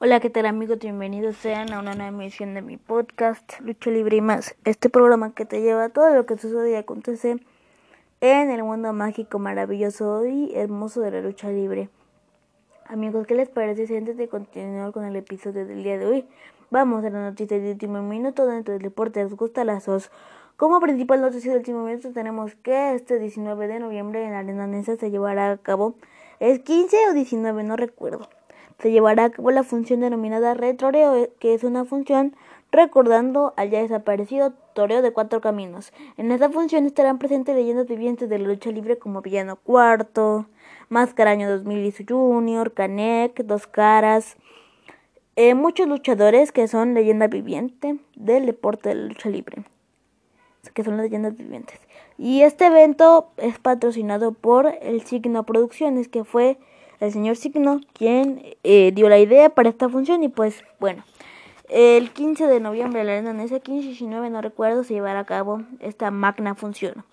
Hola, ¿qué tal amigos? Bienvenidos sean a una nueva emisión de mi podcast Lucha Libre y más. Este programa que te lleva a todo lo que sucede y acontece en el mundo mágico, maravilloso y hermoso de la lucha libre. Amigos, ¿qué les parece si antes de continuar con el episodio del día de hoy, vamos a la noticia de último minuto dentro del deporte ¿Les gusta las dos? Como principal noticia del último minuto tenemos que este 19 de noviembre en la Arena Nesa se llevará a cabo, es 15 o 19, no recuerdo se llevará a cabo la función denominada retroreo, eh, que es una función recordando al ya desaparecido Toreo de Cuatro Caminos. En esta función estarán presentes leyendas vivientes de la lucha libre como Villano Cuarto, Mascaraño 2000 y su Junior, Canek, Dos Caras, eh, muchos luchadores que son leyenda viviente del deporte de la lucha libre, que son las leyendas vivientes. Y este evento es patrocinado por el Signo Producciones, que fue el señor Signo quien eh, dio la idea para esta función y pues bueno. El 15 de noviembre, la arena ese 15 y 19, no recuerdo, se llevará a cabo esta magna función.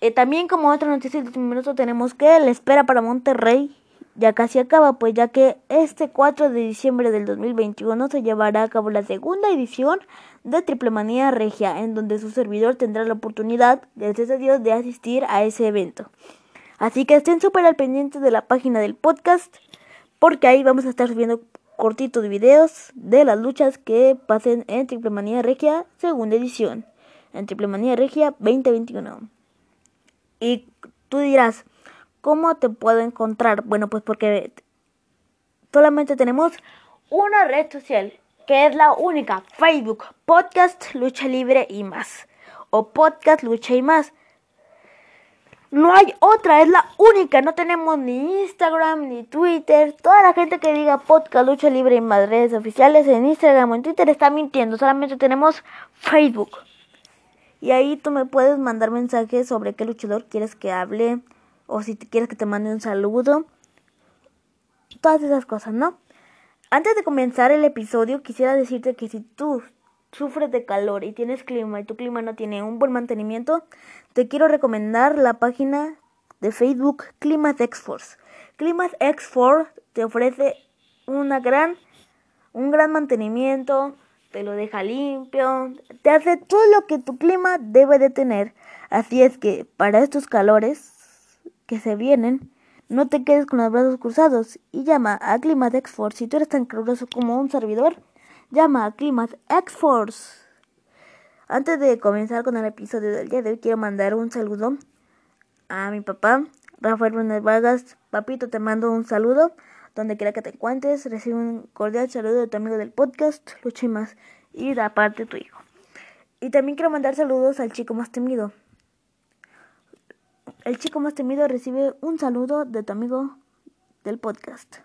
Eh, también como otra noticia de último minuto tenemos que la espera para Monterrey ya casi acaba, pues ya que este 4 de diciembre del 2021 se llevará a cabo la segunda edición de Triple Manía Regia, en donde su servidor tendrá la oportunidad, gracias a Dios, de asistir a ese evento. Así que estén súper al pendiente de la página del podcast, porque ahí vamos a estar subiendo cortitos de videos de las luchas que pasen en Triple Manía Regia, segunda edición, en Triple Manía Regia 2021. Y tú dirás, ¿cómo te puedo encontrar? Bueno, pues porque solamente tenemos una red social, que es la única, Facebook, Podcast Lucha Libre y más, o Podcast Lucha y más. No hay otra, es la única. No tenemos ni Instagram ni Twitter. Toda la gente que diga podcast, lucha libre y más redes oficiales en Instagram o en Twitter está mintiendo. Solamente tenemos Facebook. Y ahí tú me puedes mandar mensajes sobre qué luchador quieres que hable. O si quieres que te mande un saludo. Todas esas cosas, ¿no? Antes de comenzar el episodio, quisiera decirte que si tú sufres de calor y tienes clima y tu clima no tiene un buen mantenimiento, te quiero recomendar la página de Facebook Climate X-Force. Climate X-Force te ofrece una gran, un gran mantenimiento, te lo deja limpio, te hace todo lo que tu clima debe de tener. Así es que para estos calores que se vienen, no te quedes con los brazos cruzados y llama a Climate X-Force si tú eres tan caluroso como un servidor llama a Climat X-Force. Antes de comenzar con el episodio del día de hoy, quiero mandar un saludo a mi papá, Rafael Brunet Vargas. Papito, te mando un saludo. Donde quiera que te encuentres, recibe un cordial saludo de tu amigo del podcast, Lucha y más, y de tu hijo. Y también quiero mandar saludos al chico más temido. El chico más temido recibe un saludo de tu amigo del podcast.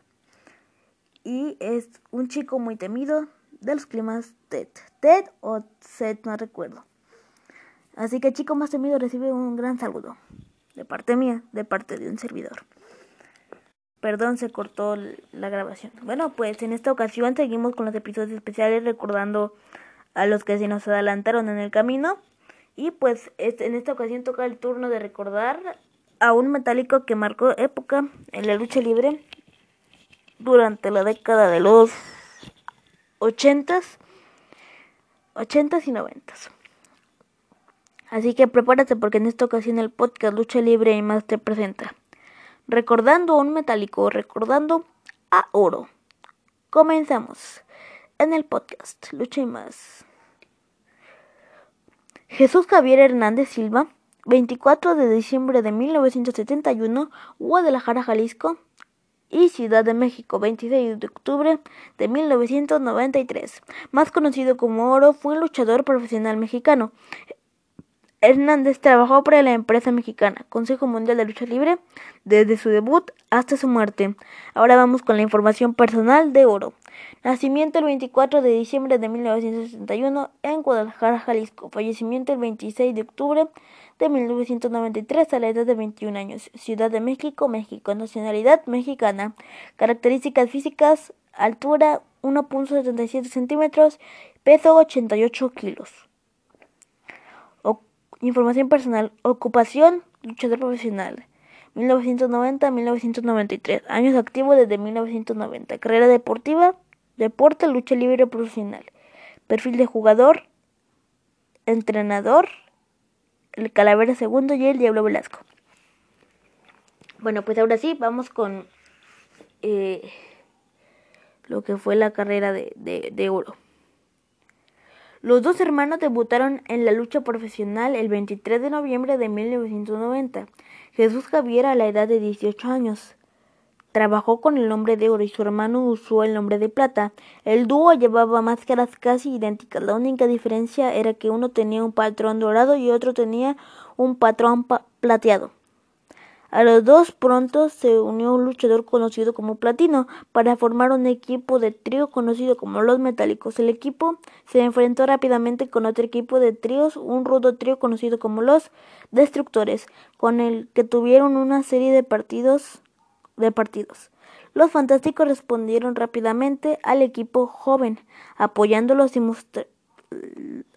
Y es un chico muy temido, de los climas TED. TED o SET, no recuerdo. Así que chico más temido recibe un gran saludo. De parte mía, de parte de un servidor. Perdón, se cortó la grabación. Bueno, pues en esta ocasión seguimos con los episodios especiales recordando a los que se nos adelantaron en el camino. Y pues en esta ocasión toca el turno de recordar a un metálico que marcó época en la lucha libre durante la década de los ochentas, ochentas y noventas. Así que prepárate porque en esta ocasión el podcast Lucha Libre y más te presenta. Recordando a un metálico, recordando a oro. Comenzamos en el podcast Lucha y más. Jesús Javier Hernández Silva, 24 de diciembre de 1971, Guadalajara, Jalisco, y Ciudad de México, 26 de octubre de 1993. Más conocido como Oro, fue un luchador profesional mexicano. Hernández trabajó para la empresa mexicana Consejo Mundial de Lucha Libre desde su debut hasta su muerte. Ahora vamos con la información personal de Oro. Nacimiento el 24 de diciembre de 1961 en Guadalajara, Jalisco. Fallecimiento el 26 de octubre de 1993 a la edad de 21 años. Ciudad de México, México. Nacionalidad mexicana. Características físicas. Altura 1.77 centímetros. Peso 88 kilos. información personal. Ocupación. Luchador profesional. 1990-1993. Años activos desde 1990. Carrera deportiva, deporte, lucha libre profesional. Perfil de jugador, entrenador, el Calavera Segundo y el Diablo Velasco. Bueno, pues ahora sí, vamos con eh, lo que fue la carrera de, de, de oro. Los dos hermanos debutaron en la lucha profesional el 23 de noviembre de 1990. Jesús Javier a la edad de 18 años. Trabajó con el nombre de oro y su hermano usó el nombre de plata. El dúo llevaba máscaras casi idénticas. La única diferencia era que uno tenía un patrón dorado y otro tenía un patrón plateado. A los dos pronto se unió un luchador conocido como Platino para formar un equipo de trío conocido como Los Metálicos. El equipo se enfrentó rápidamente con otro equipo de tríos, un rudo trío conocido como Los Destructores, con el que tuvieron una serie de partidos de partidos. Los Fantásticos respondieron rápidamente al equipo joven, apoyándolos y,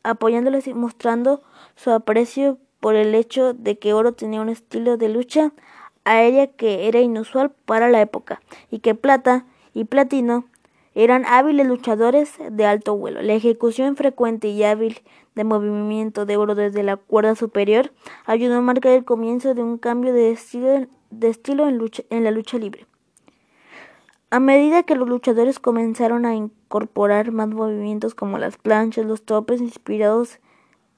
apoyándolos y mostrando su aprecio por el hecho de que Oro tenía un estilo de lucha aérea que era inusual para la época y que Plata y Platino eran hábiles luchadores de alto vuelo. La ejecución frecuente y hábil de movimiento de Oro desde la cuerda superior ayudó a marcar el comienzo de un cambio de estilo, de estilo en, lucha, la lucha libre. A medida que los luchadores comenzaron a incorporar más movimientos como las planchas, los topes inspirados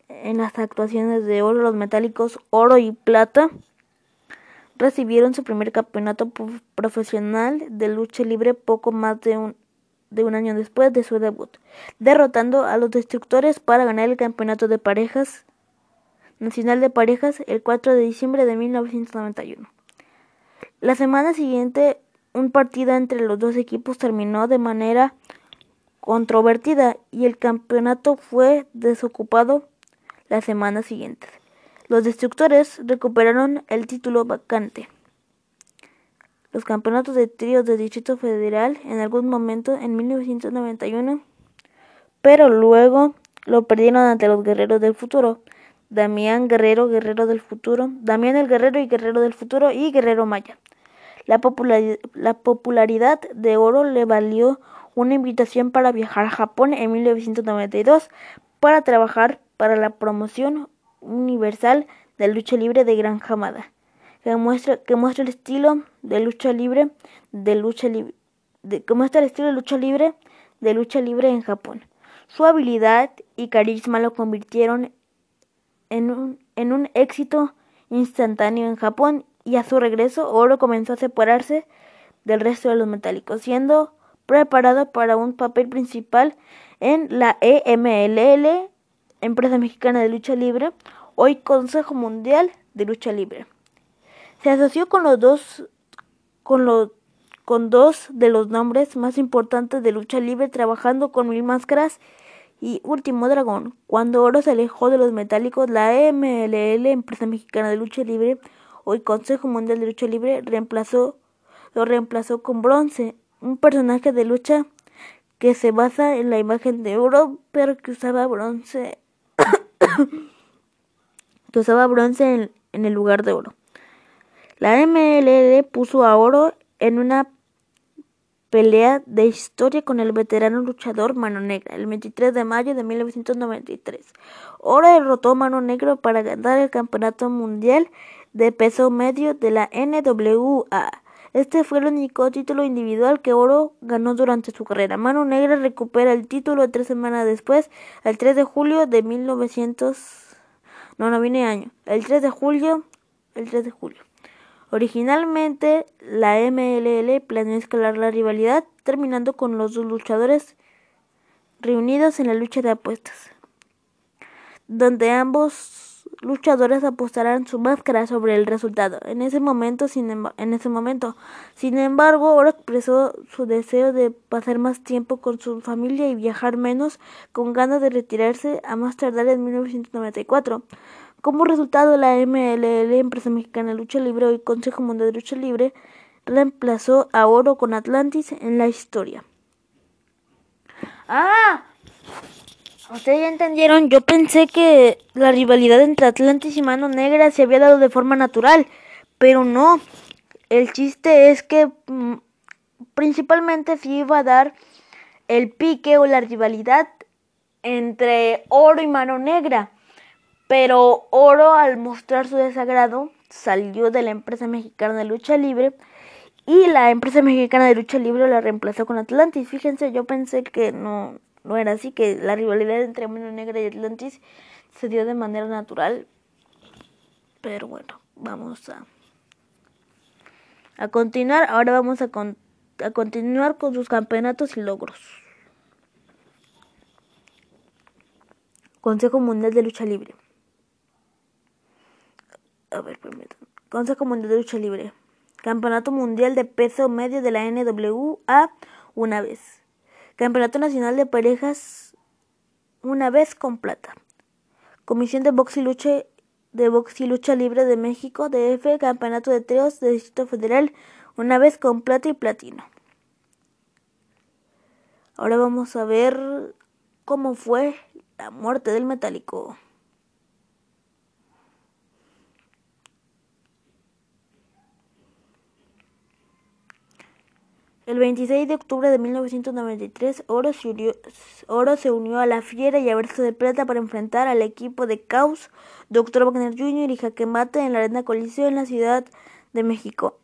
en las actuaciones de oro, los metálicos oro y plata recibieron su primer campeonato profesional de lucha libre poco más de un, de un año después de su debut, derrotando a los destructores para ganar el campeonato de parejas nacional de parejas el 4 de diciembre de 1991. La semana siguiente, un partido entre los dos equipos terminó de manera controvertida y el campeonato fue desocupado la semana siguiente. Los destructores recuperaron el título vacante. Los campeonatos de tríos del Distrito Federal en algún momento en 1991, pero luego lo perdieron ante los Guerreros del Futuro. Damián Guerrero, Guerrero del Futuro, Damián el Guerrero y Guerrero del Futuro y Guerrero Maya. La, popularidad, la popularidad de Oro le valió una invitación para viajar a Japón en 1992 para trabajar para la promoción universal de lucha libre de Gran Hamada, que muestra, que muestra el estilo de lucha libre de lucha libre que muestra el estilo de lucha libre de lucha libre en Japón. Su habilidad y carisma lo convirtieron en un, en un éxito instantáneo en Japón y a su regreso Oro comenzó a separarse del resto de los metálicos, siendo preparado para un papel principal en la EMLL empresa mexicana de lucha libre, hoy Consejo Mundial de Lucha Libre. Se asoció con los dos con con dos de los nombres más importantes de lucha libre trabajando con Mil Máscaras y Último Dragón. Cuando Oro se alejó de los metálicos, la MLL, empresa mexicana de lucha libre, hoy Consejo Mundial de Lucha Libre, reemplazó lo reemplazó con Bronce, un personaje de lucha que se basa en la imagen de oro, pero que usaba bronce que usaba bronce en, el lugar de oro. La MLL puso a oro en una pelea de historia con el veterano luchador Mano Negra el 23 de mayo de 1993. Oro derrotó a Mano Negro para ganar el campeonato mundial de peso medio de la NWA. Este fue el único título individual que Oro ganó durante su carrera. Mano Negra recupera el título tres semanas después, el 3 de julio de 1900. No, no viene año. El 3 de julio. El 3 de julio. Originalmente, la MLL planeó escalar la rivalidad, terminando con los dos luchadores reunidos en la lucha de apuestas, donde ambos luchadores apostarán su máscara sobre el resultado. En ese momento, sin, en ese momento, sin embargo, Oro expresó su deseo de pasar más tiempo con su familia y viajar menos, con ganas de retirarse a más tardar en 1994. Como resultado, la MLL, Empresa Mexicana de Lucha Libre y Consejo Mundial de Lucha Libre, reemplazó a Oro con Atlantis en la historia. ¡Ah! Ustedes ya entendieron, yo pensé que la rivalidad entre Atlantis y Mano Negra se había dado de forma natural, Pero no, el chiste es que mm, principalmente se iba a dar el pique o la rivalidad entre Oro y Mano Negra. Pero Oro, al mostrar su desagrado, salió de la empresa mexicana de lucha libre y la empresa mexicana de lucha libre la reemplazó con Atlantis. Fíjense, yo pensé que no, no era así, que la rivalidad entre Mano Negra y Atlantis se dio de manera natural. Pero bueno, vamos a, a continuar. Ahora vamos a, a continuar con sus campeonatos y logros. Consejo Mundial de Lucha Libre. A ver, permítanme. Consejo Mundial de Lucha Libre. Campeonato Mundial de Peso Medio de la NWA una vez. Campeonato Nacional de Parejas una vez con plata. Comisión de Box y Lucha de Box y Lucha Libre de México, DF, Campeonato de Trios de Distrito Federal, una vez con plata y platino. Ahora vamos a ver cómo fue la muerte del metálico. El 26 de octubre de 1993, Oro se, unió, a la Fiera y a Verso de Plata para enfrentar al equipo de Caos, Dr. Wagner Jr. y Jaque Mate en la Arena Coliseo en la Ciudad de México.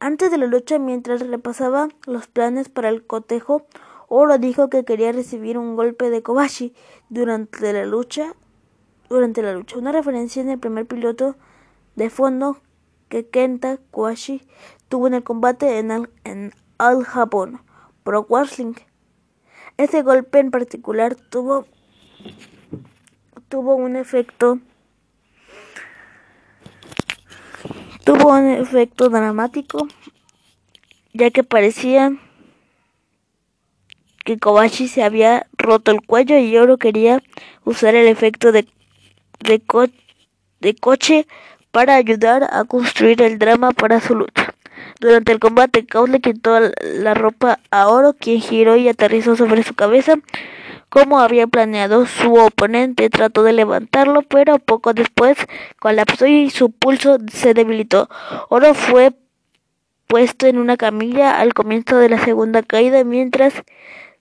Antes de la lucha, mientras repasaba los planes para el cotejo, Oro dijo que quería recibir un golpe de Kobashi durante la lucha. Durante la lucha, una referencia en el primer piloto de fondo que Kenta Kobashi tuvo en el combate en, en al Japón Pro Wrestling. Ese golpe en particular tuvo tuvo un efecto tuvo un efecto dramático ya que parecía que Kobashi se había roto el cuello y Oro quería usar el efecto de, de, de coche para ayudar a construir el drama para su lucha. Durante el combate, Caos le quitó la ropa a Oro, quien giró y aterrizó sobre su cabeza. Como había planeado, su oponente trató de levantarlo, pero poco después colapsó y su pulso se debilitó. Oro fue puesto en una camilla al comienzo de la segunda caída, mientras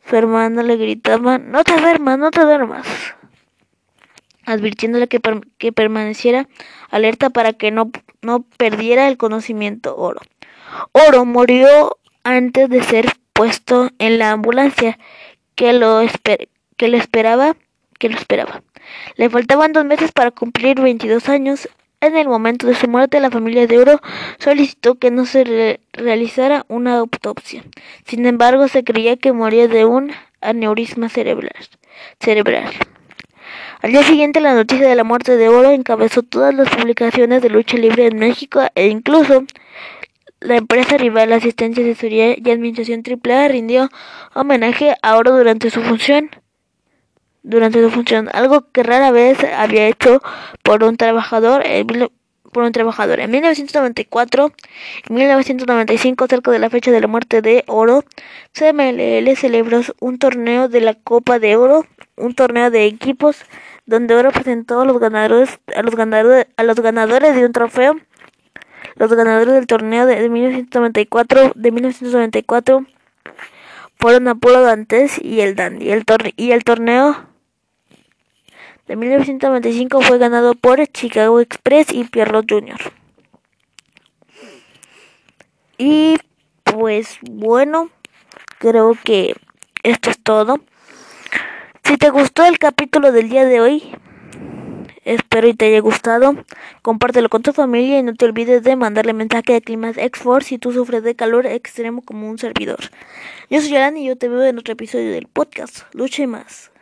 su hermano le gritaba No te duermas, no te duermas advirtiéndole que, que permaneciera alerta para que no, no perdiera el conocimiento oro. Oro murió antes de ser puesto en la ambulancia que lo, que esperaba, que lo esperaba. Le faltaban dos meses para cumplir 22 años. En el momento de su muerte, la familia de Oro solicitó que no se realizara una autopsia. Sin embargo, se creía que moría de un aneurisma cerebral. cerebral. Al día siguiente, la noticia de la muerte de Oro encabezó todas las publicaciones de lucha libre en México e incluso la empresa rival Asistencia, Asesoría y Administración AAA rindió homenaje a Oro durante su función. Durante su función, algo que rara vez había hecho por un trabajador en, por un trabajador. En 1994 y 1995, cerca de la fecha de la muerte de Oro, CMLL celebró un torneo de la Copa de Oro, un torneo de equipos donde Oro presentó a los ganadores, a los ganadores, a los ganadores de un trofeo los ganadores del torneo de, 1994, de 1994 fueron Apolo Dantes y el Dandy. El y el torneo de 1995 fue ganado por Chicago Express y Pierrot Jr. Y pues bueno, creo que esto es todo. Si te gustó el capítulo del día de hoy, Espero y te haya gustado. Compártelo con tu familia y no te olvides de mandarle mensaje de Climas X-Force si tú sufres de calor extremo como un servidor. Yo soy Alan y yo te veo en otro episodio del podcast. Lucha y más.